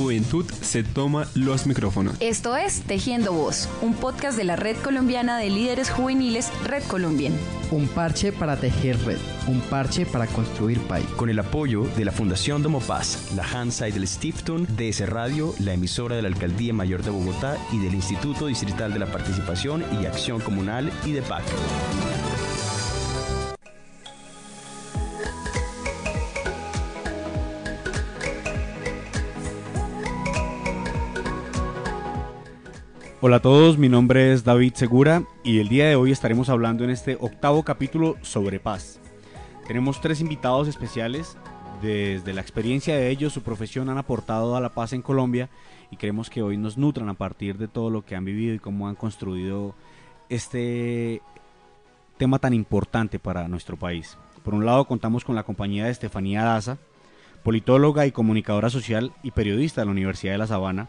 juventud se toma los micrófonos. Esto es Tejiendo Voz, un podcast de la Red Colombiana de Líderes Juveniles Red Colombian. Un parche para tejer red, un parche para construir país. Con el apoyo de la Fundación Paz, la Hansai del Stiftung, DS Radio, la emisora de la Alcaldía Mayor de Bogotá y del Instituto Distrital de la Participación y Acción Comunal y de PAC. Hola a todos, mi nombre es David Segura y el día de hoy estaremos hablando en este octavo capítulo sobre paz. Tenemos tres invitados especiales, desde la experiencia de ellos, su profesión han aportado a la paz en Colombia y queremos que hoy nos nutran a partir de todo lo que han vivido y cómo han construido este tema tan importante para nuestro país. Por un lado contamos con la compañía de Estefanía Daza, politóloga y comunicadora social y periodista de la Universidad de La Sabana,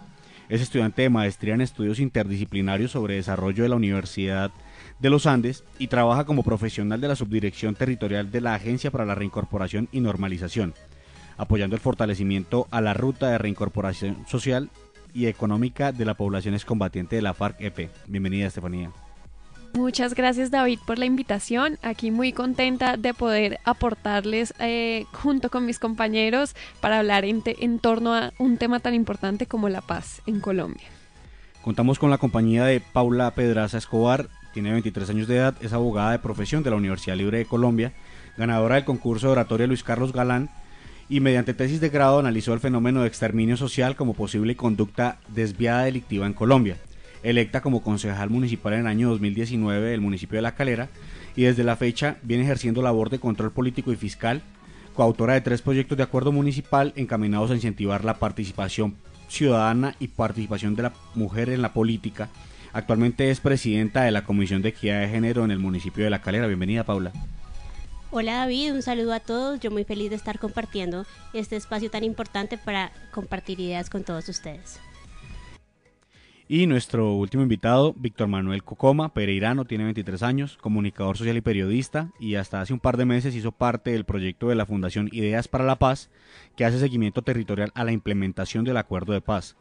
es estudiante de maestría en estudios interdisciplinarios sobre desarrollo de la Universidad de los Andes y trabaja como profesional de la Subdirección Territorial de la Agencia para la Reincorporación y Normalización, apoyando el fortalecimiento a la ruta de reincorporación social y económica de la población excombatiente de la FARC-EP. Bienvenida, Estefanía. Muchas gracias David por la invitación. Aquí muy contenta de poder aportarles eh, junto con mis compañeros para hablar en, en torno a un tema tan importante como la paz en Colombia. Contamos con la compañía de Paula Pedraza Escobar, tiene 23 años de edad, es abogada de profesión de la Universidad Libre de Colombia, ganadora del concurso de oratoria Luis Carlos Galán y mediante tesis de grado analizó el fenómeno de exterminio social como posible conducta desviada delictiva en Colombia electa como concejal municipal en el año 2019 del municipio de La Calera y desde la fecha viene ejerciendo labor de control político y fiscal, coautora de tres proyectos de acuerdo municipal encaminados a incentivar la participación ciudadana y participación de la mujer en la política. Actualmente es presidenta de la Comisión de Equidad de Género en el municipio de La Calera. Bienvenida, Paula. Hola David, un saludo a todos. Yo muy feliz de estar compartiendo este espacio tan importante para compartir ideas con todos ustedes. Y nuestro último invitado, Víctor Manuel Cocoma, pereirano, tiene 23 años, comunicador social y periodista, y hasta hace un par de meses hizo parte del proyecto de la Fundación Ideas para la Paz, que hace seguimiento territorial a la implementación del Acuerdo de Paz.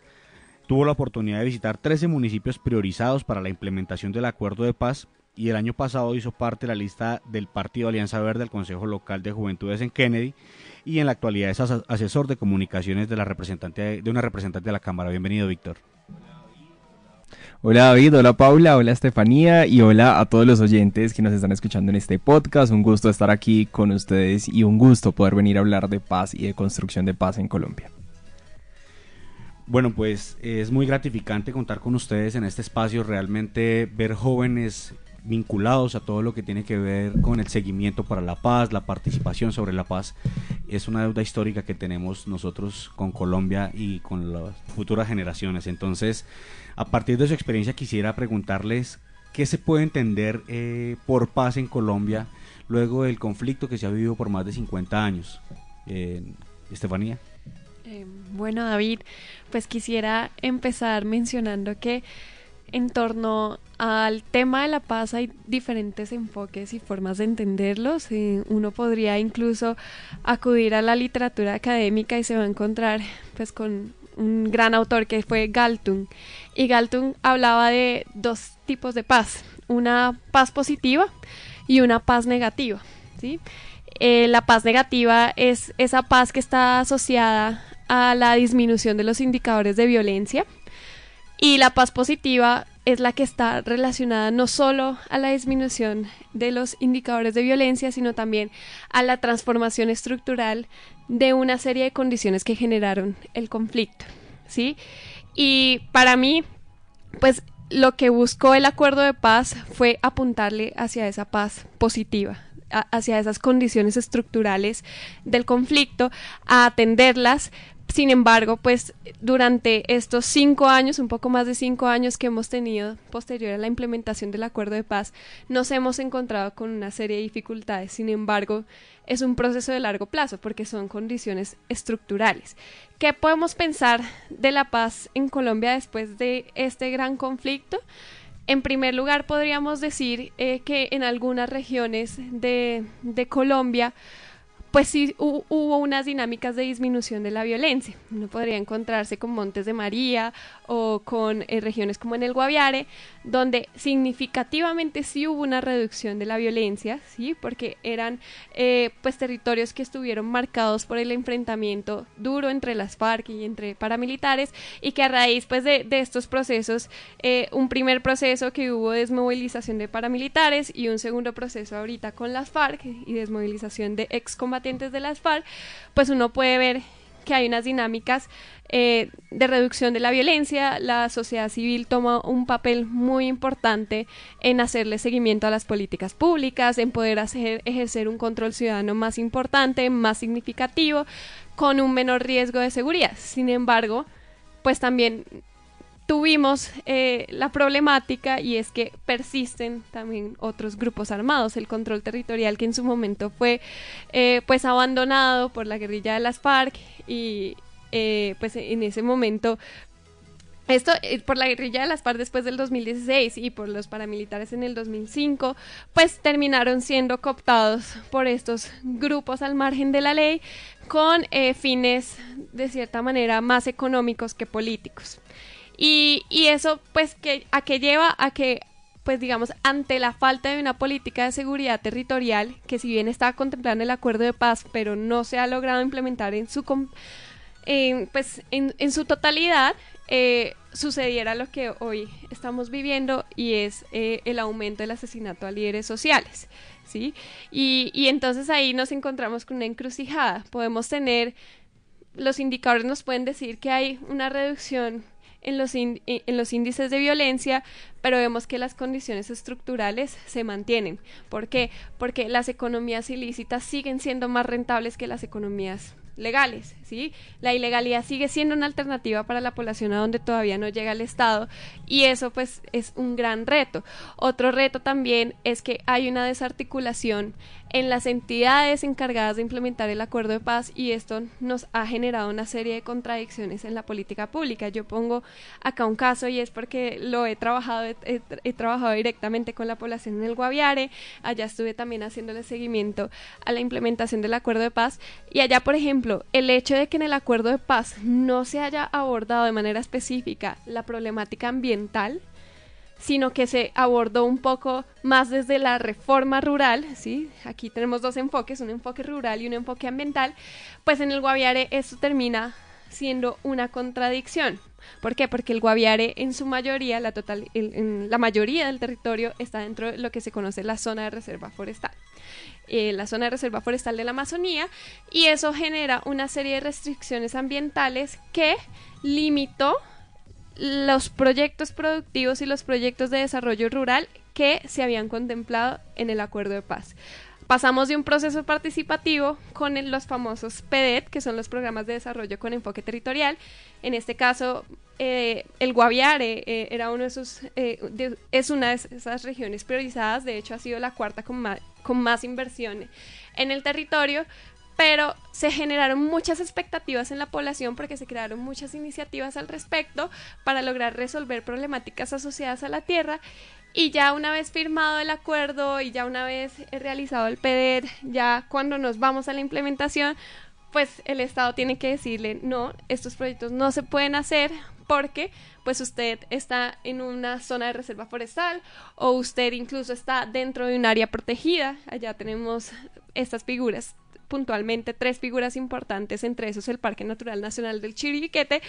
Tuvo la oportunidad de visitar 13 municipios priorizados para la implementación del Acuerdo de Paz y el año pasado hizo parte de la lista del Partido Alianza Verde del Consejo Local de Juventudes en Kennedy y en la actualidad es asesor de comunicaciones de, la representante, de una representante de la Cámara. Bienvenido, Víctor. Hola David, hola Paula, hola Estefanía y hola a todos los oyentes que nos están escuchando en este podcast. Un gusto estar aquí con ustedes y un gusto poder venir a hablar de paz y de construcción de paz en Colombia. Bueno, pues es muy gratificante contar con ustedes en este espacio, realmente ver jóvenes vinculados a todo lo que tiene que ver con el seguimiento para la paz, la participación sobre la paz, es una deuda histórica que tenemos nosotros con Colombia y con las futuras generaciones. Entonces, a partir de su experiencia quisiera preguntarles qué se puede entender eh, por paz en Colombia luego del conflicto que se ha vivido por más de 50 años. Eh, Estefanía. Eh, bueno, David, pues quisiera empezar mencionando que en torno al tema de la paz hay diferentes enfoques y formas de entenderlos. uno podría incluso acudir a la literatura académica y se va a encontrar pues con un gran autor que fue Galtung. Y Galtung hablaba de dos tipos de paz, una paz positiva y una paz negativa. ¿sí? Eh, la paz negativa es esa paz que está asociada a la disminución de los indicadores de violencia y la paz positiva es la que está relacionada no solo a la disminución de los indicadores de violencia, sino también a la transformación estructural de una serie de condiciones que generaron el conflicto, ¿sí? Y para mí, pues lo que buscó el acuerdo de paz fue apuntarle hacia esa paz positiva, hacia esas condiciones estructurales del conflicto, a atenderlas, sin embargo, pues durante estos cinco años, un poco más de cinco años que hemos tenido posterior a la implementación del acuerdo de paz, nos hemos encontrado con una serie de dificultades. Sin embargo, es un proceso de largo plazo porque son condiciones estructurales. ¿Qué podemos pensar de la paz en Colombia después de este gran conflicto? En primer lugar, podríamos decir eh, que en algunas regiones de, de Colombia, pues sí hubo unas dinámicas de disminución de la violencia. Uno podría encontrarse con Montes de María o con eh, regiones como en el Guaviare, donde significativamente sí hubo una reducción de la violencia, sí, porque eran eh, pues territorios que estuvieron marcados por el enfrentamiento duro entre las FARC y entre paramilitares y que a raíz pues de, estos procesos, eh, un primer proceso que hubo desmovilización de paramilitares y un segundo proceso ahorita con las FARC y desmovilización de excombatientes de las FARC, pues uno puede ver que hay unas dinámicas eh, de reducción de la violencia. La sociedad civil toma un papel muy importante en hacerle seguimiento a las políticas públicas, en poder hacer, ejercer un control ciudadano más importante, más significativo, con un menor riesgo de seguridad. Sin embargo, pues también tuvimos eh, la problemática y es que persisten también otros grupos armados, el control territorial que en su momento fue eh, pues abandonado por la guerrilla de las FARC y eh, pues en ese momento esto por la guerrilla de las FARC después del 2016 y por los paramilitares en el 2005, pues terminaron siendo cooptados por estos grupos al margen de la ley con fines de cierta manera más económicos que políticos. Y, y eso, pues, que, ¿a qué lleva? A que pues digamos, ante la falta de una política de seguridad territorial, que si bien estaba contemplada en el acuerdo de paz, pero no se ha logrado implementar en su, pues, en, en, su totalidad, eh, sucediera lo que hoy estamos viviendo y es eh, el aumento del asesinato a líderes sociales. ¿sí? Y, y entonces ahí nos encontramos con una encrucijada. Podemos tener, los indicadores nos pueden decir que hay una reducción en los, en los índices de violencia, pero vemos que las condiciones estructurales se mantienen. ¿Por qué? Porque las economías ilícitas siguen siendo más rentables que las economías legales, ¿sí? La ilegalidad sigue siendo una alternativa para la población a donde todavía no llega el Estado y eso pues es un gran reto. Otro reto también es que hay una desarticulación en las entidades encargadas de implementar el acuerdo de paz y esto nos ha generado una serie de contradicciones en la política pública. Yo pongo acá un caso y es porque lo he trabajado, he, trabajado directamente con la población en el Guaviare, allá estuve también haciéndole seguimiento a la implementación del acuerdo de paz y allá, por ejemplo, el hecho de que en el acuerdo de paz no se haya abordado de manera específica la problemática ambiental, sino que se abordó un poco más desde la reforma rural, ¿sí? Aquí tenemos dos enfoques, un enfoque rural y un enfoque ambiental, pues en el Guaviare esto termina siendo una contradicción. ¿Por qué? Porque el Guaviare en su mayoría, la, total, en la mayoría del territorio está dentro de lo que se conoce la zona de reserva forestal. Eh, la zona de reserva forestal de la Amazonía y eso genera una serie de restricciones ambientales que limitó los proyectos productivos y los proyectos de desarrollo rural que se habían contemplado en el acuerdo de paz. Pasamos de un proceso participativo con los famosos PEDET, que son los programas de desarrollo con enfoque territorial. En este caso, eh, el Guaviare eh, era uno de esos, eh, es una de esas regiones priorizadas. De hecho, ha sido la cuarta con más, con más inversión en el territorio pero se generaron muchas expectativas en la población porque se crearon muchas iniciativas al respecto para lograr resolver problemáticas asociadas a la tierra y ya una vez firmado el acuerdo y ya una vez realizado el PEDER, ya cuando nos vamos a la implementación, pues el Estado tiene que decirle, no, estos proyectos no se pueden hacer porque pues usted está en una zona de reserva forestal o usted incluso está dentro de un área protegida. Allá tenemos estas figuras puntualmente tres figuras importantes, entre esos el Parque Natural Nacional del Chiribiquete,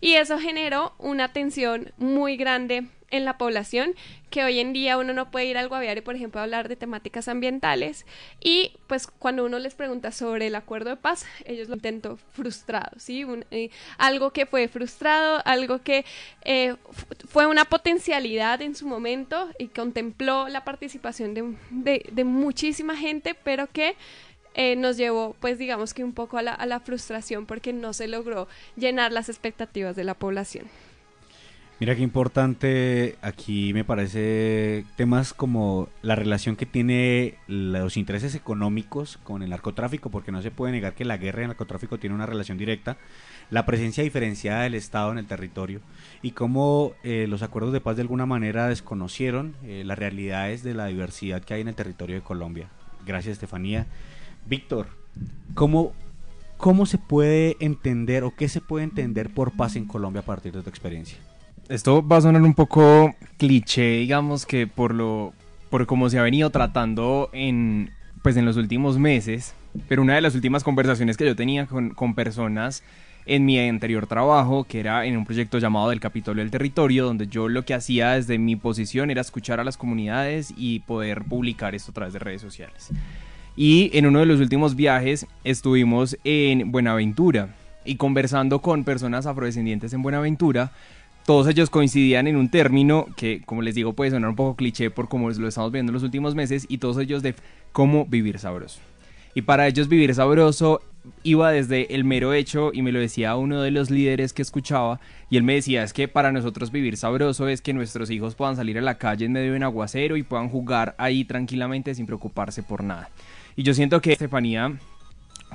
y eso generó una tensión muy grande en la población, que hoy en día uno no puede ir al Guaviare, por ejemplo, a hablar de temáticas ambientales y pues cuando uno les pregunta sobre el acuerdo de paz, ellos lo intentan frustrado, ¿sí? Eh, algo que fue frustrado, algo que eh, fue una potencialidad en su momento y contempló la participación de muchísima gente, pero que eh, nos llevó, pues digamos que un poco a la, a la frustración porque no se logró llenar las expectativas de la población. Mira qué importante aquí me parece temas como la relación que tiene los intereses económicos con el narcotráfico, porque no se puede negar que la guerra y el narcotráfico tiene una relación directa, la presencia diferenciada del Estado en el territorio y cómo eh, los acuerdos de paz de alguna manera desconocieron eh, las realidades de la diversidad que hay en el territorio de Colombia. Gracias, Estefanía. Víctor, ¿cómo, ¿cómo se puede entender o qué se puede entender por paz en Colombia a partir de tu experiencia? Esto va a sonar un poco cliché, digamos que por lo por cómo se ha venido tratando en pues en los últimos meses, pero una de las últimas conversaciones que yo tenía con, con personas en mi anterior trabajo, que era en un proyecto llamado del Capitolio del Territorio, donde yo lo que hacía desde mi posición era escuchar a las comunidades y poder publicar esto a través de redes sociales. Y en uno de los últimos viajes estuvimos en Buenaventura y conversando con personas afrodescendientes en Buenaventura, todos ellos coincidían en un término que, como les digo, puede sonar un poco cliché por cómo lo estamos viendo en los últimos meses, y todos ellos de cómo vivir sabroso. Y para ellos vivir sabroso iba desde el mero hecho, y me lo decía uno de los líderes que escuchaba, y él me decía, es que para nosotros vivir sabroso es que nuestros hijos puedan salir a la calle en medio de un aguacero y puedan jugar ahí tranquilamente sin preocuparse por nada. Y yo siento que Estefanía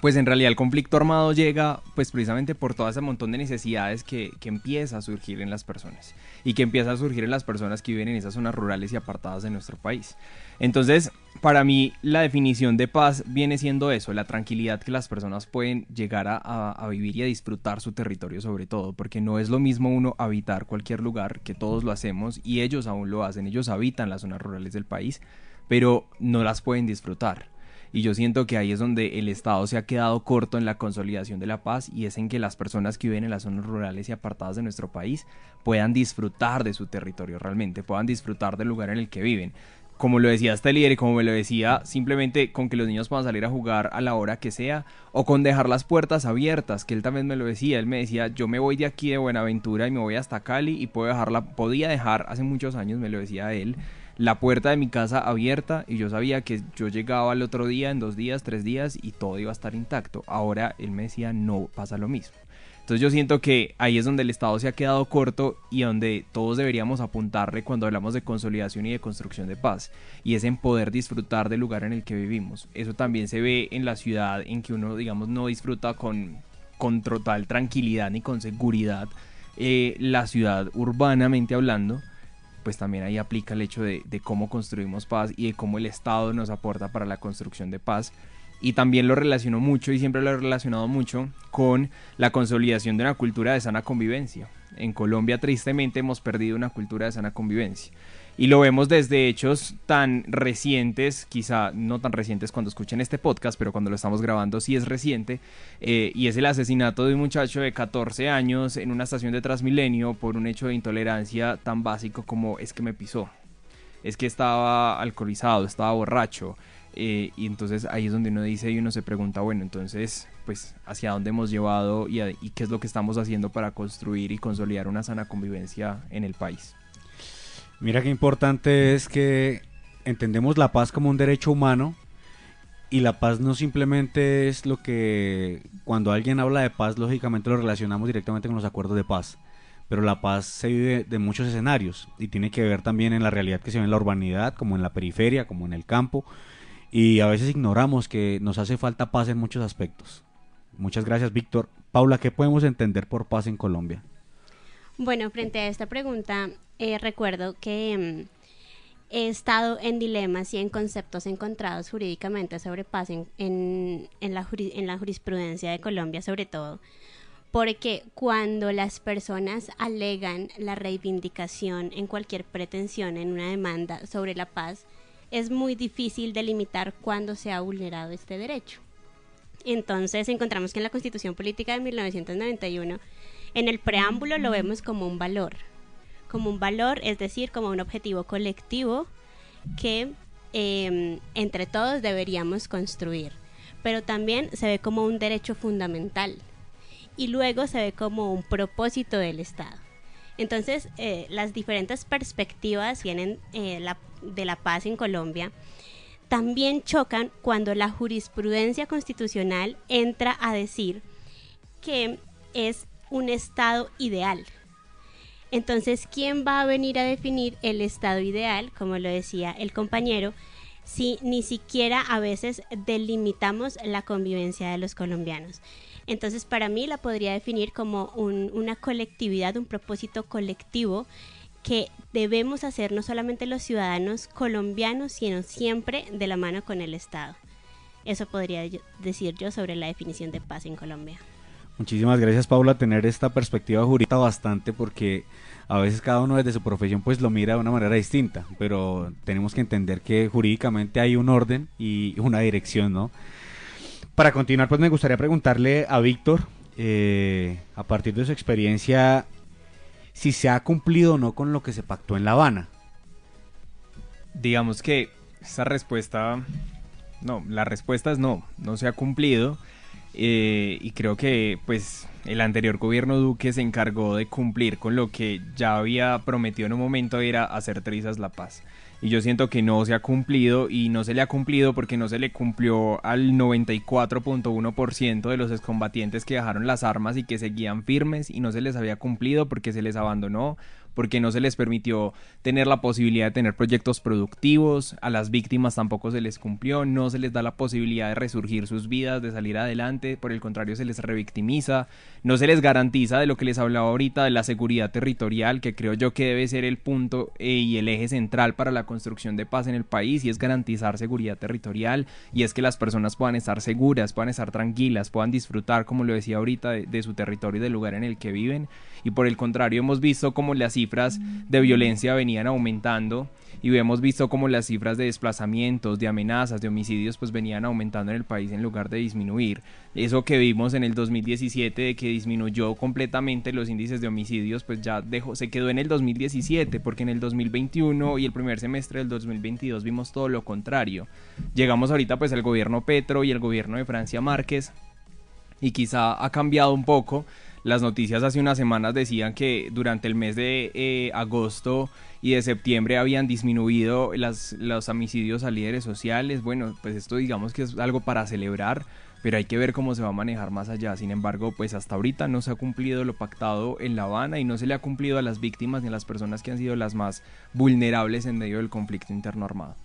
pues en realidad el conflicto armado llega pues precisamente por todo ese montón de necesidades que, que, empieza a surgir en las personas. Y que empieza a surgir en las personas que viven en esas zonas rurales y apartadas de nuestro país. Entonces, para mí la definición de paz viene siendo eso, la tranquilidad que las personas pueden llegar a, a, a vivir y a disfrutar su territorio sobre todo, porque no es lo mismo uno habitar cualquier lugar, que todos lo hacemos y ellos aún lo hacen, ellos habitan las zonas rurales del país, pero no las pueden disfrutar y yo siento que ahí es donde el Estado se ha quedado corto en la consolidación de la paz y es en que las personas que viven en las zonas rurales y apartadas de nuestro país puedan disfrutar de su territorio realmente, puedan disfrutar del lugar en el que viven. Como lo decía este líder y como me lo decía, simplemente con que los niños puedan salir a jugar a la hora que sea o con dejar las puertas abiertas, que él también me lo decía, él me decía, yo me voy de aquí de Buenaventura y me voy hasta Cali y puedo dejarla, podía dejar hace muchos años, me lo decía él, la puerta de mi casa abierta y yo sabía que yo llegaba al otro día, en dos días, tres días y todo iba a estar intacto. Ahora él me decía, no pasa lo mismo. Entonces yo siento que ahí es donde el Estado se ha quedado corto y donde todos deberíamos apuntarle cuando hablamos de consolidación y de construcción de paz. Y es en poder disfrutar del lugar en el que vivimos. Eso también se ve en la ciudad en que uno, digamos, no disfruta con, con total tranquilidad ni con seguridad eh, la ciudad urbanamente hablando pues también ahí aplica el hecho de, de, cómo construimos paz y de cómo el Estado nos aporta para la construcción de paz. Y también lo relaciono mucho y siempre lo he relacionado mucho con la consolidación de una cultura de sana convivencia. En Colombia tristemente hemos perdido una cultura de sana convivencia. Y lo vemos desde hechos tan recientes, quizá no tan recientes cuando escuchen este podcast, pero cuando lo estamos grabando sí es reciente, eh, y es el asesinato de un muchacho de 14 años en una estación de Transmilenio por un hecho de intolerancia tan básico como es que me pisó, es que estaba alcoholizado, estaba borracho, eh, y entonces ahí es donde uno dice y uno se pregunta, bueno, entonces, pues, ¿hacia dónde hemos llevado y, y qué es lo que estamos haciendo para construir y consolidar una sana convivencia en el país? Mira qué importante es que entendemos la paz como un derecho humano y la paz no simplemente es lo que cuando alguien habla de paz lógicamente lo relacionamos directamente con los acuerdos de paz, pero la paz se vive de muchos escenarios y tiene que ver también en la realidad que se ve en la urbanidad, como en la periferia, como en el campo y a veces ignoramos que nos hace falta paz en muchos aspectos. Muchas gracias, Víctor. Paula, ¿qué podemos entender por paz en Colombia? Bueno, frente a esta pregunta, eh, recuerdo que mm, he estado en dilemas y en conceptos encontrados jurídicamente sobre paz en, en, la, en la jurisprudencia de Colombia, sobre todo, porque cuando las personas alegan la reivindicación en cualquier pretensión en una demanda sobre la paz, es muy difícil delimitar cuándo se ha vulnerado este derecho. Entonces encontramos que en la Constitución Política de 1991 en el preámbulo lo vemos como un valor, como un valor, es decir, como un objetivo colectivo que eh, entre todos deberíamos construir, pero también se ve como un derecho fundamental y luego se ve como un propósito del Estado. Entonces, eh, las diferentes perspectivas vienen eh, de la paz en Colombia también chocan cuando la jurisprudencia constitucional entra a decir que es un estado ideal. Entonces, ¿quién va a venir a definir el estado ideal, como lo decía el compañero, si ni siquiera a veces delimitamos la convivencia de los colombianos? Entonces, para mí la podría definir como un, una colectividad, un propósito colectivo que debemos hacer no solamente los ciudadanos colombianos, sino siempre de la mano con el Estado. Eso podría decir yo sobre la definición de paz en Colombia. Muchísimas gracias Paula, tener esta perspectiva jurídica bastante porque a veces cada uno desde su profesión pues lo mira de una manera distinta, pero tenemos que entender que jurídicamente hay un orden y una dirección, ¿no? Para continuar pues me gustaría preguntarle a Víctor, eh, a partir de su experiencia, si se ha cumplido o no con lo que se pactó en La Habana. Digamos que esa respuesta, no, la respuesta es no, no se ha cumplido. Eh, y creo que pues el anterior gobierno Duque se encargó de cumplir con lo que ya había prometido en un momento era hacer trizas la paz y yo siento que no se ha cumplido y no se le ha cumplido porque no se le cumplió al 94.1% de los excombatientes que dejaron las armas y que seguían firmes y no se les había cumplido porque se les abandonó porque no se les permitió tener la posibilidad de tener proyectos productivos, a las víctimas tampoco se les cumplió, no se les da la posibilidad de resurgir sus vidas, de salir adelante, por el contrario se les revictimiza, no se les garantiza de lo que les hablaba ahorita de la seguridad territorial, que creo yo que debe ser el punto eh, y el eje central para la construcción de paz en el país, y es garantizar seguridad territorial, y es que las personas puedan estar seguras, puedan estar tranquilas, puedan disfrutar, como lo decía ahorita, de, de su territorio y del lugar en el que viven, y por el contrario hemos visto como las cifras de violencia venían aumentando y hemos visto como las cifras de desplazamientos, de amenazas, de homicidios pues venían aumentando en el país en lugar de disminuir. Eso que vimos en el 2017 de que disminuyó completamente los índices de homicidios pues ya dejó, se quedó en el 2017 porque en el 2021 y el primer semestre del 2022 vimos todo lo contrario. Llegamos ahorita pues al gobierno Petro y el gobierno de Francia Márquez y quizá ha cambiado un poco las noticias hace unas semanas decían que durante el mes de eh, agosto y de septiembre habían disminuido las, los homicidios a líderes sociales. Bueno, pues esto digamos que es algo para celebrar, pero hay que ver cómo se va a manejar más allá. Sin embargo, pues hasta ahorita no se ha cumplido lo pactado en La Habana y no se le ha cumplido a las víctimas ni a las personas que han sido las más vulnerables en medio del conflicto interno armado.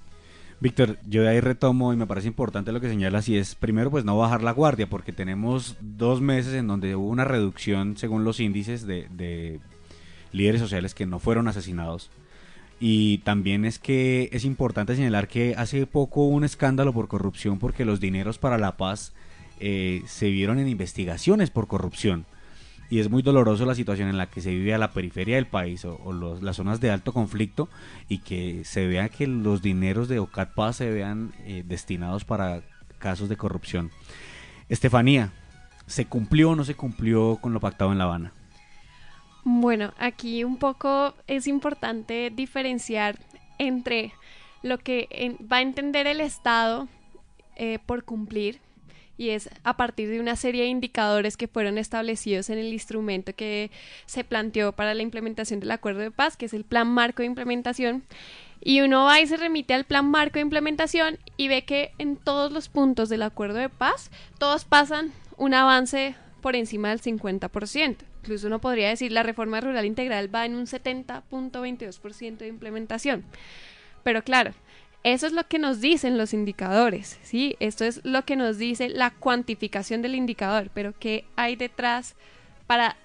Víctor, yo de ahí retomo y me parece importante lo que señalas y es primero pues no bajar la guardia porque tenemos dos meses en donde hubo una reducción según los índices de, líderes sociales que no fueron asesinados. Y también es que es importante señalar que hace poco hubo un escándalo por corrupción porque los dineros para la paz eh, se vieron en investigaciones por corrupción y es muy doloroso la situación en la que se vive a la periferia del país o, las zonas de alto conflicto y que se vea que los dineros de OCAT Paz se vean eh, destinados para casos de corrupción. Estefanía, ¿se cumplió o no se cumplió con lo pactado en La Habana? Bueno, aquí un poco es importante diferenciar entre lo que va a entender el Estado eh, por cumplir y es a partir de una serie de indicadores que fueron establecidos en el instrumento que se planteó para la implementación del acuerdo de paz, que es el plan marco de implementación. Y uno va y se remite al plan marco de implementación y ve que en todos los puntos del acuerdo de paz, todos pasan un avance por encima del 50%. Incluso uno podría decir la reforma rural integral va en un 70.22% de implementación. Pero claro, eso es lo que nos dicen los indicadores, ¿sí? Esto es lo que nos dice la cuantificación del indicador, pero ¿qué hay detrás para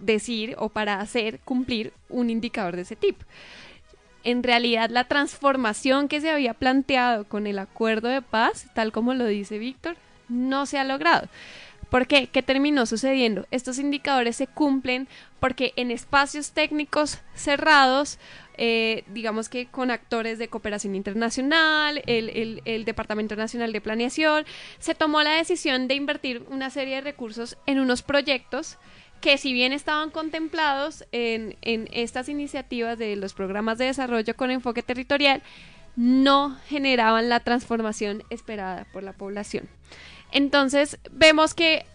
decir o para hacer cumplir un indicador de ese tipo? En realidad, la transformación que se había planteado con el acuerdo de paz, tal como lo dice Víctor, no se ha logrado. ¿Por qué? ¿Qué terminó sucediendo? Estos indicadores se cumplen porque en espacios técnicos cerrados eh, digamos que con actores de cooperación internacional, el, el, Departamento Nacional de Planeación, se tomó la decisión de invertir una serie de recursos en unos proyectos que si bien estaban contemplados en, en estas iniciativas de los programas de desarrollo con enfoque territorial, no generaban la transformación esperada por la población. Entonces vemos que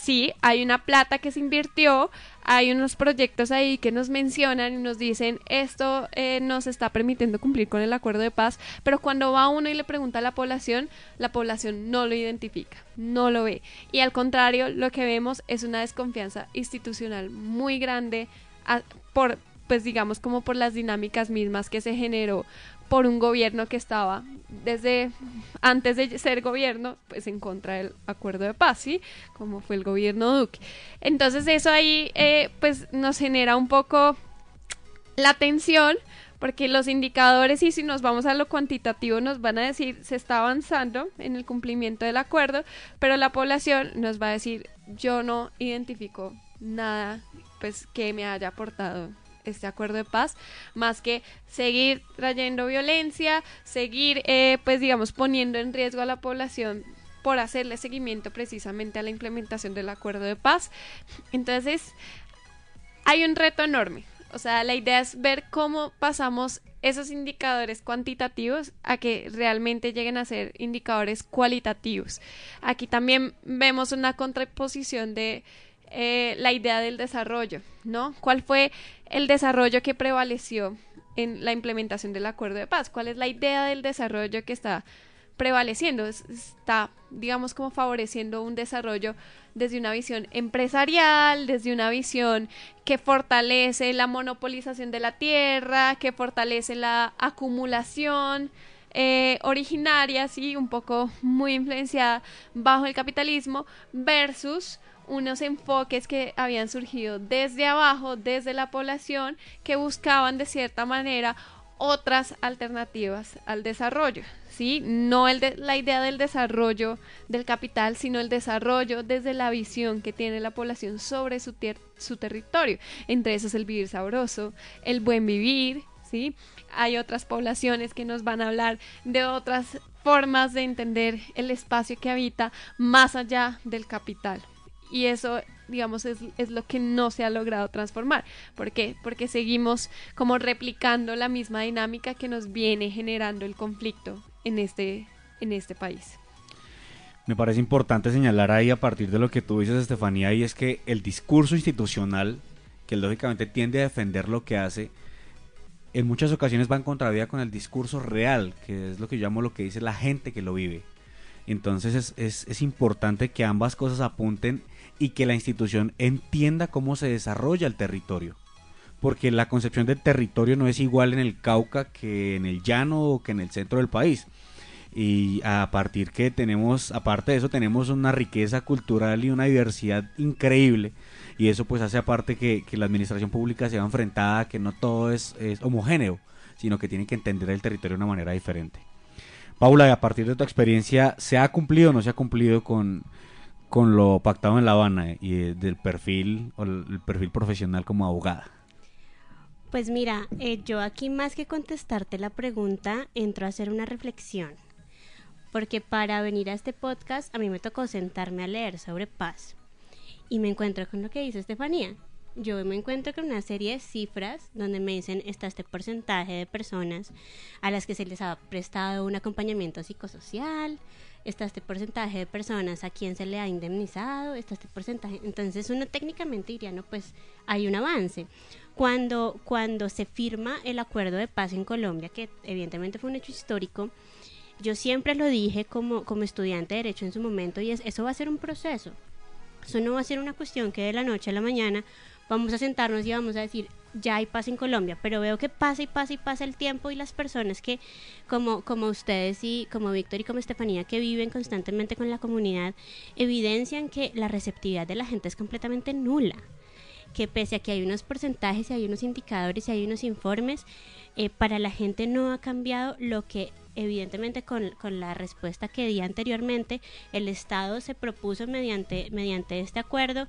sí, hay una plata que se invirtió, hay unos proyectos ahí que nos mencionan y nos dicen esto eh, nos está permitiendo cumplir con el acuerdo de paz, pero cuando va uno y le pregunta a la población, la población no lo identifica, no lo ve. Y al contrario, lo que vemos es una desconfianza institucional muy grande por, pues digamos como por las dinámicas mismas que se generó por un gobierno que estaba desde antes de ser gobierno, pues en contra del acuerdo de paz, ¿sí? Como fue el gobierno Duque. Entonces eso ahí, eh, pues nos genera un poco la tensión, porque los indicadores y si nos vamos a lo cuantitativo nos van a decir se está avanzando en el cumplimiento del acuerdo, pero la población nos va a decir yo no identifico nada pues que me haya aportado este acuerdo de paz, más que seguir trayendo violencia, seguir, eh, pues digamos, poniendo en riesgo a la población por hacerle seguimiento precisamente a la implementación del acuerdo de paz. Entonces, hay un reto enorme. O sea, la idea es ver cómo pasamos esos indicadores cuantitativos a que realmente lleguen a ser indicadores cualitativos. Aquí también vemos una contraposición de eh, la idea del desarrollo, ¿no? ¿Cuál fue el desarrollo que prevaleció en la implementación del acuerdo de paz? ¿Cuál es la idea del desarrollo que está prevaleciendo? Está, digamos, como favoreciendo un desarrollo desde una visión empresarial, desde una visión que fortalece la monopolización de la tierra, que fortalece la acumulación, eh, originaria, sí, un poco muy influenciada bajo el capitalismo, versus unos enfoques que habían surgido desde abajo, desde la población, que buscaban de cierta manera otras alternativas al desarrollo, ¿sí? No el de, la idea del desarrollo del capital, sino el desarrollo desde la visión que tiene la población sobre su, su territorio. Entre esos el vivir sabroso, el buen vivir, ¿sí? Hay otras poblaciones que nos van a hablar de otras formas de entender el espacio que habita más allá del capital y eso digamos es, es, lo que no se ha logrado transformar. ¿Por qué? Porque seguimos como replicando la misma dinámica que nos viene generando el conflicto en este, en este país. Me parece importante señalar ahí a partir de lo que tú dices, Estefanía, y es que el discurso institucional, que lógicamente tiende a defender lo que hace, en muchas ocasiones va en contravía con el discurso real, que es lo que yo llamo lo que dice la gente que lo vive. Entonces es, es, es importante que ambas cosas apunten y que la institución entienda cómo se desarrolla el territorio. Porque la concepción del territorio no es igual en el Cauca que en el llano o que en el centro del país. Y a partir que tenemos, aparte de eso, tenemos una riqueza cultural y una diversidad increíble. Y eso pues hace aparte que, que la administración pública sea enfrentada a que no todo es, es homogéneo, sino que tiene que entender el territorio de una manera diferente. Paula, a partir de tu experiencia, ¿se ha cumplido o no se ha cumplido con, con lo pactado en La Habana y eh, del perfil o el perfil profesional como abogada? Pues mira, eh, yo aquí más que contestarte la pregunta, entro a hacer una reflexión. Porque para venir a este podcast a mí me tocó sentarme a leer sobre paz. Y me encuentro con lo que dice Estefanía. Yo me encuentro con una serie de cifras donde me dicen está este porcentaje de personas a las que se les ha prestado un acompañamiento psicosocial, está este porcentaje de personas a quien se le ha indemnizado, está este porcentaje. Entonces uno técnicamente diría, no, pues hay un avance. Cuando, cuando se firma el acuerdo de paz en Colombia, que evidentemente fue un hecho histórico, yo siempre lo dije como, como estudiante de Derecho en su momento, y es, eso va a ser un proceso. Eso no va a ser una cuestión que de la noche a la mañana vamos a sentarnos y vamos a decir, ya hay paz en Colombia, pero veo que pasa y pasa y pasa el tiempo y las personas que, como, como ustedes y como Víctor y como Estefanía, que viven constantemente con la comunidad, evidencian que la receptividad de la gente es completamente nula que pese a que hay unos porcentajes y hay unos indicadores y hay unos informes, eh, para la gente no ha cambiado lo que evidentemente con, con, la respuesta que di anteriormente, el Estado se propuso mediante, mediante este acuerdo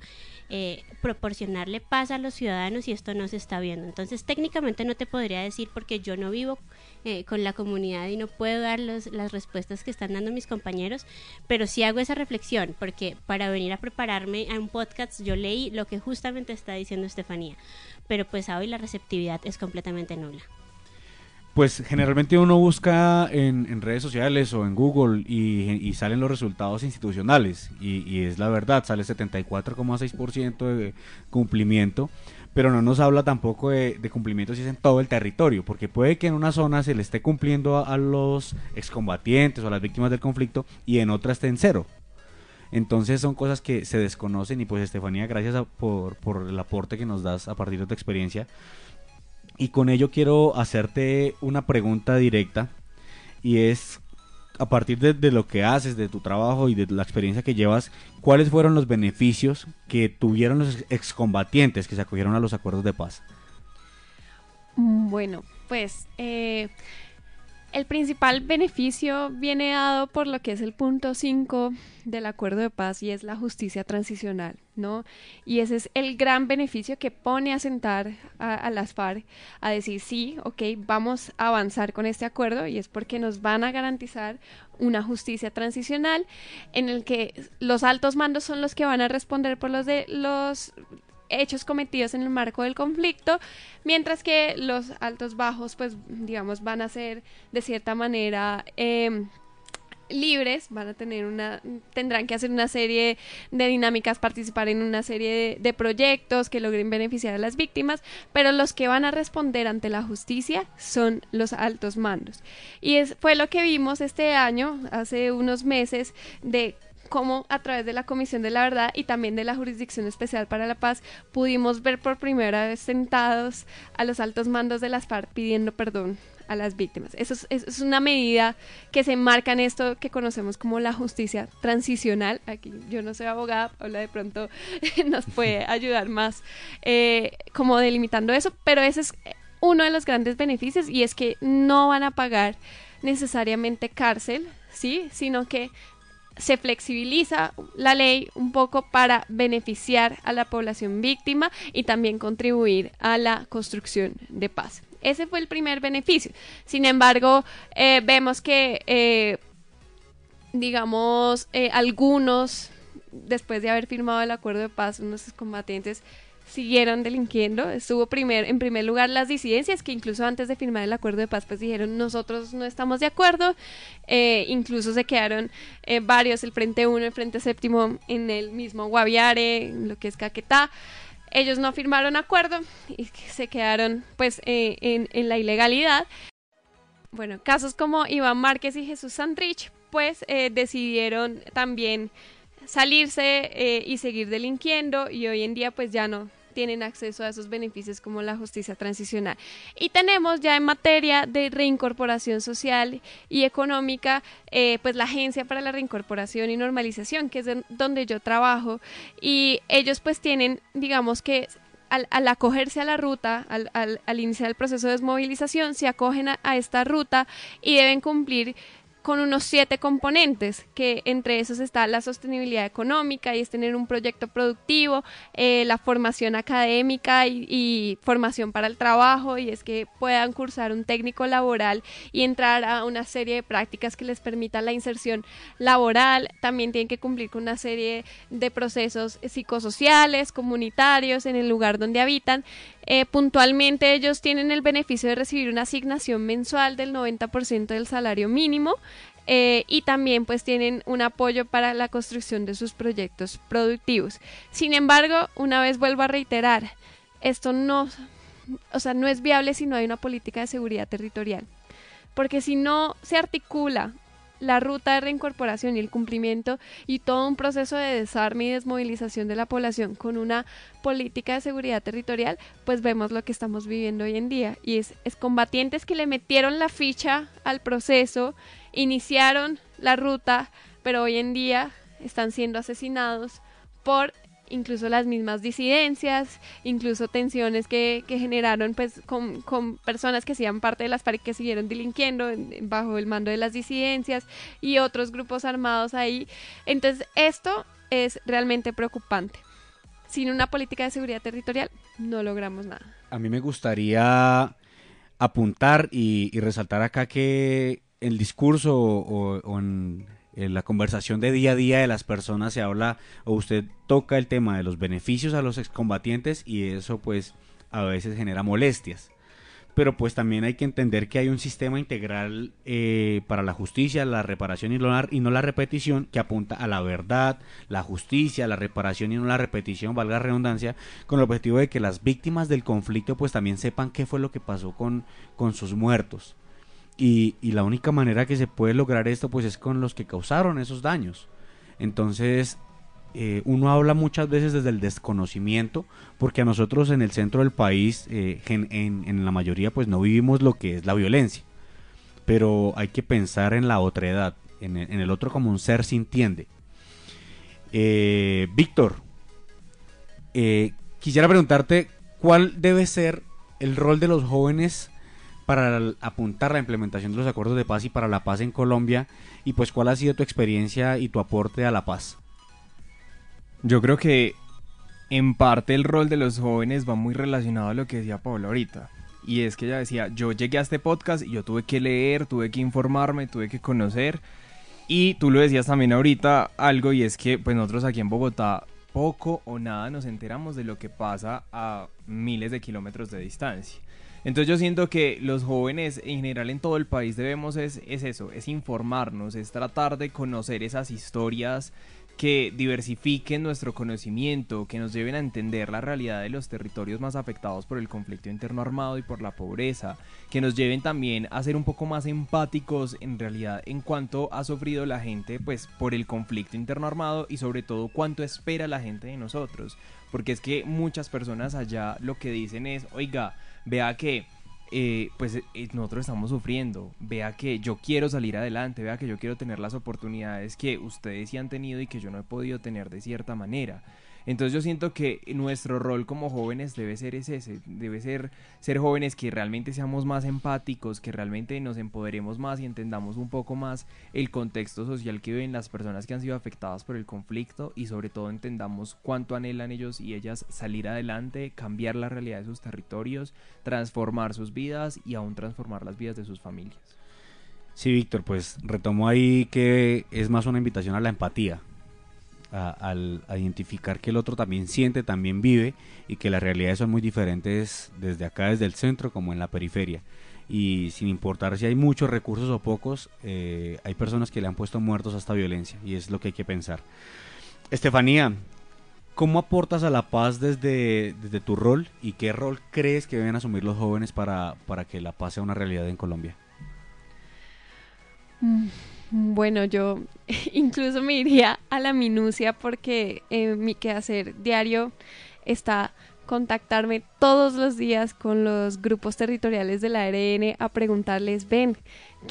eh, proporcionarle paz a los ciudadanos y esto no se está viendo. Entonces técnicamente no te podría decir porque yo no vivo eh, con la comunidad y no puedo dar las respuestas que están dando mis compañeros, pero sí hago esa reflexión porque para venir a prepararme a un podcast yo leí lo que justamente está diciendo Estefanía, pero pues hoy la receptividad es completamente nula pues generalmente uno busca en, redes sociales o en Google y, salen los resultados institucionales y, es la verdad, sale 74,6% de cumplimiento, pero no nos habla tampoco de, cumplimiento si es en todo el territorio, porque puede que en una zona se le esté cumpliendo a, los excombatientes o a las víctimas del conflicto y en otra esté en cero. Entonces son cosas que se desconocen y pues Estefanía, gracias por, por el aporte que nos das a partir de tu experiencia. Y con ello quiero hacerte una pregunta directa y es a partir de, lo que haces, de tu trabajo y de la experiencia que llevas, ¿cuáles fueron los beneficios que tuvieron los excombatientes que se acogieron a los acuerdos de paz? Bueno, pues eh, el principal beneficio viene dado por lo que es el punto 5 del acuerdo de paz y es la justicia transicional, ¿no? Y ese es el gran beneficio que pone a sentar a, las FARC a decir, sí, ok, vamos a avanzar con este acuerdo y es porque nos van a garantizar una justicia transicional en el que los altos mandos son los que van a responder por los de los hechos cometidos en el marco del conflicto, mientras que los altos bajos, pues digamos, van a ser de cierta manera em, libres, van a tener una, tendrán que hacer una serie de dinámicas, participar en una serie de, proyectos que logren beneficiar a las víctimas, pero los que van a responder ante la justicia son los altos mandos. Y es, fue lo que vimos este año, hace unos meses, de cómo a través de la Comisión de la Verdad y también de la Jurisdicción Especial para la Paz pudimos ver por primera vez sentados a los altos mandos de las FARC pidiendo perdón a las víctimas. Eso es, una medida que se enmarca en esto que conocemos como la justicia transicional. Aquí yo no soy abogada, Paula de pronto nos puede ayudar más eh, como delimitando eso, pero ese es uno de los grandes beneficios y es que no van a pagar necesariamente cárcel, ¿sí? Sino que se flexibiliza la ley un poco para beneficiar a la población víctima y también contribuir a la construcción de paz. Ese fue el primer beneficio. Sin embargo, eh, vemos que, eh, digamos, eh, algunos, después de haber firmado el acuerdo de paz, unos combatientes siguieron delinquiendo. Estuvo primer, en primer lugar las disidencias, que incluso antes de firmar el acuerdo de paz, pues dijeron nosotros no estamos de acuerdo. Eh, incluso se quedaron eh, varios, el Frente 1, el Frente Séptimo, en el mismo Guaviare, en lo que es Caquetá. Ellos no firmaron acuerdo y se quedaron pues eh, en, la ilegalidad. Bueno, casos como Iván Márquez y Jesús Sandrich, pues decidieron también salirse y seguir delinquiendo y hoy en día pues ya no tienen acceso a esos beneficios como la justicia transicional. Y tenemos ya en materia de reincorporación social y económica, eh, pues la Agencia para la Reincorporación y Normalización, que es donde yo trabajo, y ellos pues tienen, digamos que al, acogerse a la ruta, al, al, iniciar el proceso de desmovilización, se acogen a esta ruta y deben cumplir con unos siete componentes, que entre esos está la sostenibilidad económica y es tener un proyecto productivo, eh, la formación académica y, formación para el trabajo y es que puedan cursar un técnico laboral y entrar a una serie de prácticas que les permitan la inserción laboral. También tienen que cumplir con una serie de procesos psicosociales, comunitarios en el lugar donde habitan. Eh, puntualmente ellos tienen el beneficio de recibir una asignación mensual del 90% del salario mínimo eh, y también pues tienen un apoyo para la construcción de sus proyectos productivos. Sin embargo, una vez vuelvo a reiterar, esto no, o sea, no es viable si no hay una política de seguridad territorial. Porque si no se articula la ruta de reincorporación y el cumplimiento y todo un proceso de desarme y desmovilización de la población con una política de seguridad territorial, pues vemos lo que estamos viviendo hoy en día. Y es, es combatientes que le metieron la ficha al proceso, iniciaron la ruta, pero hoy en día están siendo asesinados por incluso las mismas disidencias, incluso tensiones que, que generaron pues con, con, personas que hacían parte de las FARC que siguieron delinquiendo bajo el mando de las disidencias y otros grupos armados ahí. Entonces esto es realmente preocupante. Sin una política de seguridad territorial no logramos nada. A mí me gustaría apuntar y, y resaltar acá que el discurso o, en la conversación de día a día de las personas se habla o usted toca el tema de los beneficios a los excombatientes y eso pues a veces genera molestias. Pero pues también hay que entender que hay un sistema integral eh, para la justicia, la reparación y, y no la repetición que apunta a la verdad, la justicia, la reparación y no la repetición, valga la redundancia, con el objetivo de que las víctimas del conflicto pues también sepan qué fue lo que pasó con, con sus muertos. Y, la única manera que se puede lograr esto pues es con los que causaron esos daños. Entonces, eh, uno habla muchas veces desde el desconocimiento, porque a nosotros en el centro del país, eh, en, la mayoría, pues no vivimos lo que es la violencia. Pero hay que pensar en la otra edad, en el, otro como un ser sintiente. Eh, Víctor, quisiera preguntarte cuál debe ser el rol de los jóvenes para apuntar la implementación de los acuerdos de paz y para la paz en Colombia? Y pues, ¿cuál ha sido tu experiencia y tu aporte a la paz? Yo creo que en parte el rol de los jóvenes va muy relacionado a lo que decía Paula ahorita. Y es que ella decía, yo llegué a este podcast y yo tuve que leer, tuve que informarme, tuve que conocer. Y tú lo decías también ahorita algo y es que pues nosotros aquí en Bogotá poco o nada nos enteramos de lo que pasa a miles de kilómetros de distancia. Entonces yo siento que los jóvenes en general en todo el país debemos es, es eso, es informarnos, es tratar de conocer esas historias que diversifiquen nuestro conocimiento, que nos lleven a entender la realidad de los territorios más afectados por el conflicto interno armado y por la pobreza, que nos lleven también a ser un poco más empáticos en realidad en cuanto ha sufrido la gente pues por el conflicto interno armado y sobre todo cuánto espera la gente de nosotros, porque es que muchas personas allá lo que dicen es, oiga, vea que eh, pues eh, nosotros estamos sufriendo, vea que yo quiero salir adelante, vea que yo quiero tener las oportunidades que ustedes sí han tenido y que yo no he podido tener de cierta manera. Entonces yo siento que nuestro rol como jóvenes debe ser es ese, debe ser ser jóvenes que realmente seamos más empáticos, que realmente nos empoderemos más y entendamos un poco más el contexto social que viven las personas que han sido afectadas por el conflicto y sobre todo entendamos cuánto anhelan ellos y ellas salir adelante, cambiar la realidad de sus territorios, transformar sus vidas y aún transformar las vidas de sus familias. Sí, Víctor, pues retomo ahí que es más una invitación a la empatía, al- identificar que el otro también siente, también vive y que las realidades son muy diferentes desde acá, desde el centro, como en la periferia. Y sin importar si hay muchos recursos o pocos, eh, hay personas que le han puesto muertos a esta violencia y es lo que hay que pensar. Estefanía, ¿cómo aportas a la paz desde, desde tu rol y qué rol crees que deben asumir los jóvenes para, para que la paz sea una realidad en Colombia? Mm, Bueno, yo incluso me iría a la minucia porque eh, mi quehacer diario está contactarme todos los días con los grupos territoriales de la ARN a preguntarles, ven,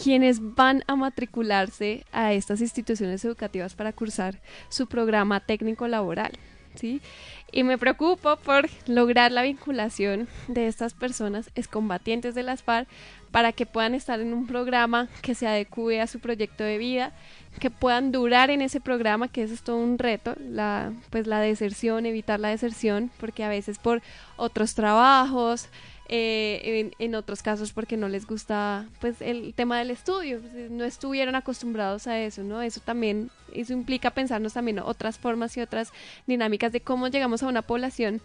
quienes van a matricularse a estas instituciones educativas para cursar su programa técnico laboral, ¿sí? Y me preocupo por lograr la vinculación de estas personas excombatientes de las FARC para que puedan estar en un programa que se adecue a su proyecto de vida, que puedan durar en ese programa, que eso es todo un reto, la, pues la deserción, evitar la deserción, porque a veces por otros trabajos, eh, en, en otros casos porque no les gusta pues el tema del estudio, pues, no estuvieron acostumbrados a eso, ¿no? Eso también, eso implica pensarnos también otras formas y otras dinámicas de cómo llegamos a una población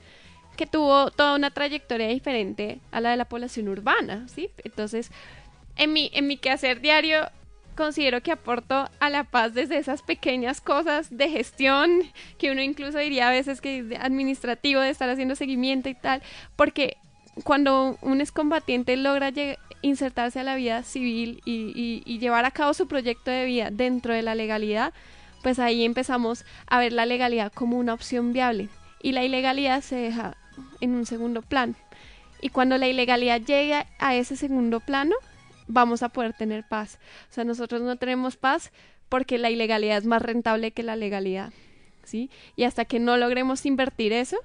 que tuvo toda una trayectoria diferente a la de la población urbana, ¿sí? Entonces, en mi, en mi quehacer diario considero que aporto a la paz desde esas pequeñas cosas de gestión, que uno incluso diría a veces que es administrativo, de estar haciendo seguimiento y tal, porque cuando un excombatiente logra insertarse a la vida civil y llevar a cabo su proyecto de vida dentro de la legalidad, pues ahí empezamos a ver la legalidad como una opción viable y la ilegalidad se deja en un segundo plano. Y cuando la ilegalidad llega a ese segundo plano, vamos a poder tener paz. O sea, nosotros no tenemos paz porque la ilegalidad es más rentable que la legalidad, ¿sí? Y hasta que no logremos invertir eso,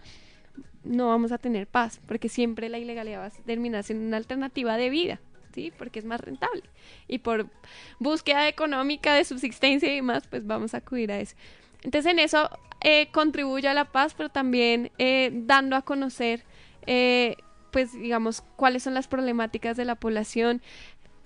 no vamos a tener paz, porque siempre la ilegalidad va a terminar siendo una alternativa de vida, ¿sí? Porque es más rentable. Y por búsqueda económica de subsistencia y demás, pues vamos a acudir a eso. Entonces en eso eh, contribuye a la paz, pero también eh, dando a conocer, eh, pues digamos, cuáles son las problemáticas de la población,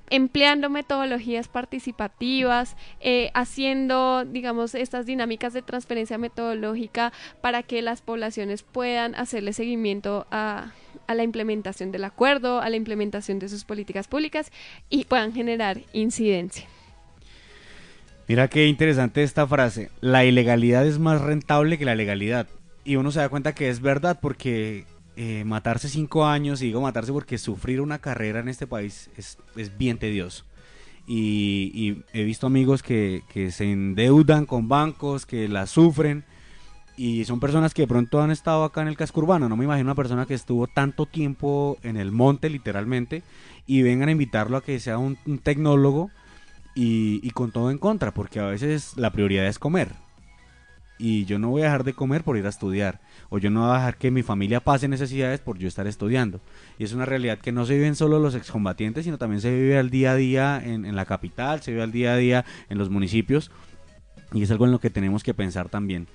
empleando metodologías participativas, eh, haciendo, digamos, estas dinámicas de transferencia metodológica para que las poblaciones puedan hacerle seguimiento a, a la implementación del acuerdo, a la implementación de sus políticas públicas y puedan generar incidencia. Mira qué interesante esta frase. La ilegalidad es más rentable que la legalidad. Y uno se da cuenta que es verdad porque eh, matarse cinco años, y digo matarse porque sufrir una carrera en este país es, es bien tedioso. Y, he visto amigos que, que se endeudan con bancos, que la sufren. Y son personas que de pronto han estado acá en el casco urbano. No me imagino una persona que estuvo tanto tiempo en el monte, literalmente, y vengan a invitarlo a que sea un tecnólogo y, y con todo en contra, porque a veces la prioridad es comer. y yo no voy a dejar de comer por ir a estudiar, o yo no voy a dejar que mi familia pase necesidades por yo estar estudiando. Y es una realidad que no se vive en solo los excombatientes, sino también se vive al día a día en, en la capital, se vive al día a día en los municipios, y es algo en lo que tenemos que pensar también.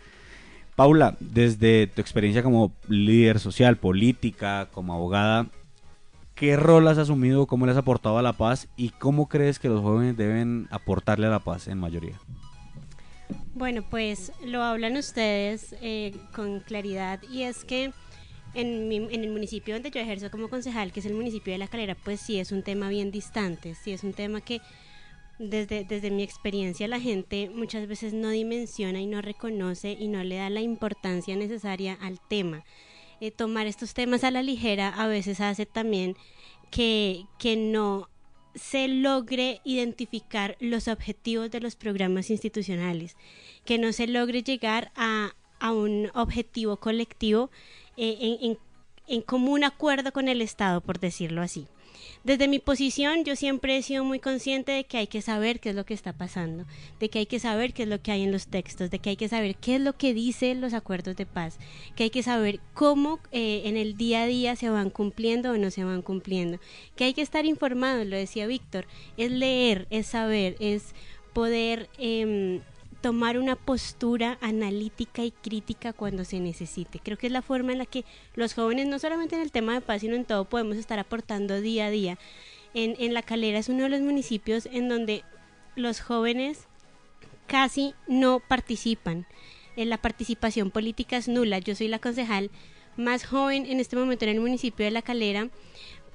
Paula, desde tu experiencia como líder social, política, como abogada, ¿qué rol has asumido, cómo le has aportado a la paz y cómo crees que los jóvenes deben aportarle a la paz en mayoría? Bueno, pues lo hablan ustedes eh, con claridad y es que en, en, el municipio donde yo ejerzo como concejal, que es el municipio de La Calera, pues sí es un tema bien distante, sí es un tema que desde, desde mi experiencia la gente muchas veces no dimensiona y no reconoce y no le da la importancia necesaria al tema. Eh, tomar estos temas a la ligera a veces hace también que, que no se logre identificar los objetivos de los programas institucionales, que no se logre llegar a, a un objetivo colectivo eh, en, en, en común acuerdo con el Estado, por decirlo así. Desde mi posición yo siempre he sido muy consciente de que hay que saber qué es lo que está pasando, de que hay que saber qué es lo que hay en los textos, de que hay que saber qué es lo que dicen los acuerdos de paz, que hay que saber cómo eh, en el día a día se van cumpliendo o no se van cumpliendo, que hay que estar informado, lo decía Víctor, es leer, es saber, es poder eh, tomar una postura analítica y crítica cuando se necesite. Creo que es la forma en la que los jóvenes, no solamente en el tema de paz, sino en todo, podemos estar aportando día a día. En, en La Calera es uno de los municipios en donde los jóvenes casi no participan. En la participación política es nula. Yo soy la concejal más joven en este momento en el municipio de La Calera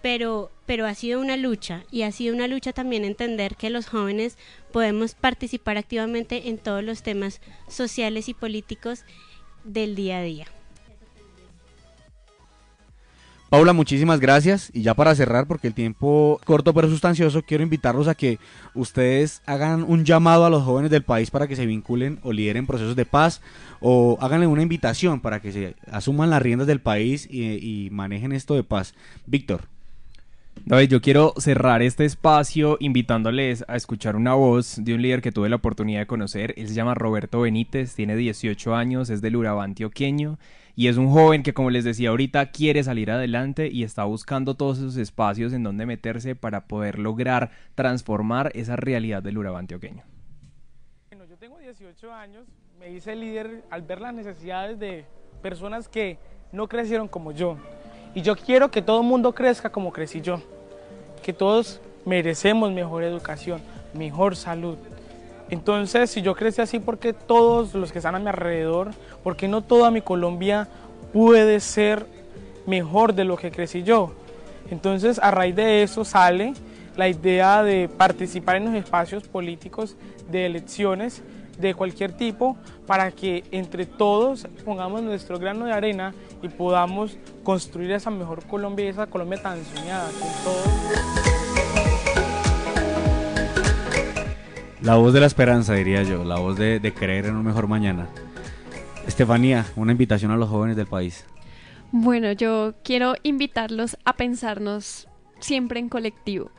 pero, pero ha sido una lucha y ha sido una lucha también entender que los jóvenes podemos participar activamente en todos los temas sociales y políticos del día a día. Paula, muchísimas gracias. Y ya para cerrar, porque el tiempo corto pero sustancioso, quiero invitarlos a que ustedes hagan un llamado a los jóvenes del país para que se vinculen o lideren procesos de paz o háganle una invitación para que se asuman las riendas del país y, y manejen esto de paz. Víctor. Yo quiero cerrar este espacio invitándoles a escuchar una voz de un líder que tuve la oportunidad de conocer. Él se llama Roberto Benítez, tiene 18 años, es del Urabá antioqueño y es un joven que, como les decía ahorita, quiere salir adelante y está buscando todos esos espacios en donde meterse para poder lograr transformar esa realidad del Urabá antioqueño. Bueno, yo tengo 18 años, me hice líder al ver las necesidades de personas que no crecieron como yo y yo quiero que todo el mundo crezca como crecí yo, que todos merecemos mejor educación, mejor salud. Entonces, si yo crecí así, ¿por qué todos los que están a mi alrededor, por qué no toda mi Colombia puede ser mejor de lo que crecí yo? Entonces, a raíz de eso sale la idea de participar en los espacios políticos de elecciones de cualquier tipo para que entre todos pongamos nuestro grano de arena y podamos construir esa mejor Colombia y esa Colombia tan soñada con todos. La voz de la esperanza, diría yo, la voz de, de creer en un mejor mañana. Estefanía, una invitación a los jóvenes del país. Bueno, yo quiero invitarlos a pensarnos siempre en colectivo.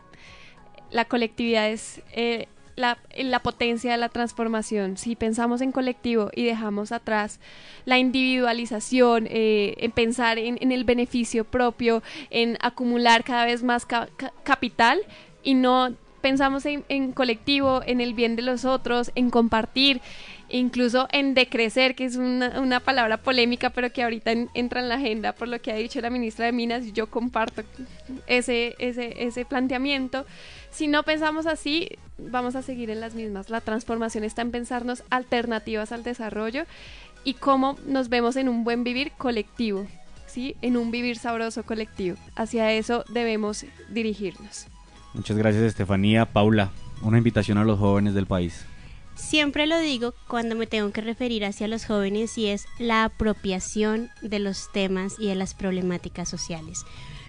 La colectividad es eh, la, potencia de la transformación. Si pensamos en colectivo y dejamos atrás la individualización, eh, en pensar en, el beneficio propio, en acumular cada vez más ca capital y no pensamos en, colectivo, en el bien de los otros, en compartir, incluso en decrecer, que es una, palabra polémica, pero que ahorita en, entra en la agenda por lo que ha dicho la ministra de Minas, y yo comparto ese, ese, ese planteamiento. Si no pensamos así, vamos a seguir en las mismas. La transformación está en pensarnos alternativas al desarrollo y cómo nos vemos en un buen vivir colectivo, ¿sí? En un vivir sabroso colectivo. Hacia eso debemos dirigirnos. Muchas gracias, Estefanía. Paula, una invitación a los jóvenes del país. Siempre lo digo cuando me tengo que referir hacia los jóvenes y es la apropiación de los temas y de las problemáticas sociales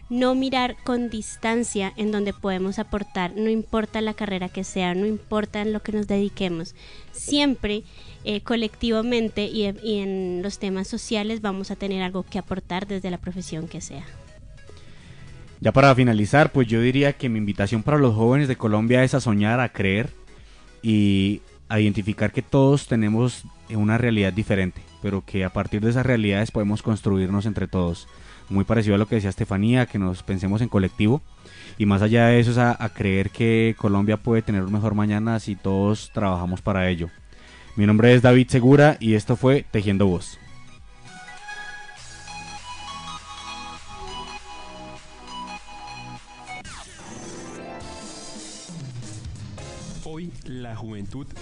no mirar con distancia en donde podemos aportar, no importa la carrera que sea, no importa en lo que nos dediquemos, siempre eh, colectivamente y, y en los temas sociales vamos a tener algo que aportar desde la profesión que sea. Ya para finalizar, pues yo diría que mi invitación para los jóvenes de Colombia es a soñar, a creer y a identificar que todos tenemos una realidad diferente, pero que a partir de esas realidades podemos construirnos entre todos. Muy parecido a lo que decía Estefanía, que nos pensemos en colectivo. Y más allá de eso es a, a creer que Colombia puede tener un mejor mañana si todos trabajamos para ello. Mi nombre es David Segura y esto fue Tejiendo Voz.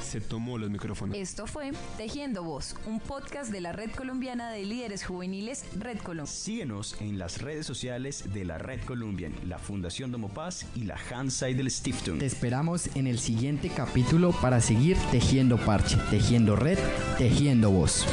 Se tomó los micrófonos. Esto fue Tejiendo Voz, un podcast de la Red Colombiana de Líderes Juveniles Red Colombia. Síguenos en las redes sociales de la Red Colombian, la Fundación Domopaz y la Hanseidel Stiftung. Te esperamos en el siguiente capítulo para seguir tejiendo parche, tejiendo red, tejiendo voz.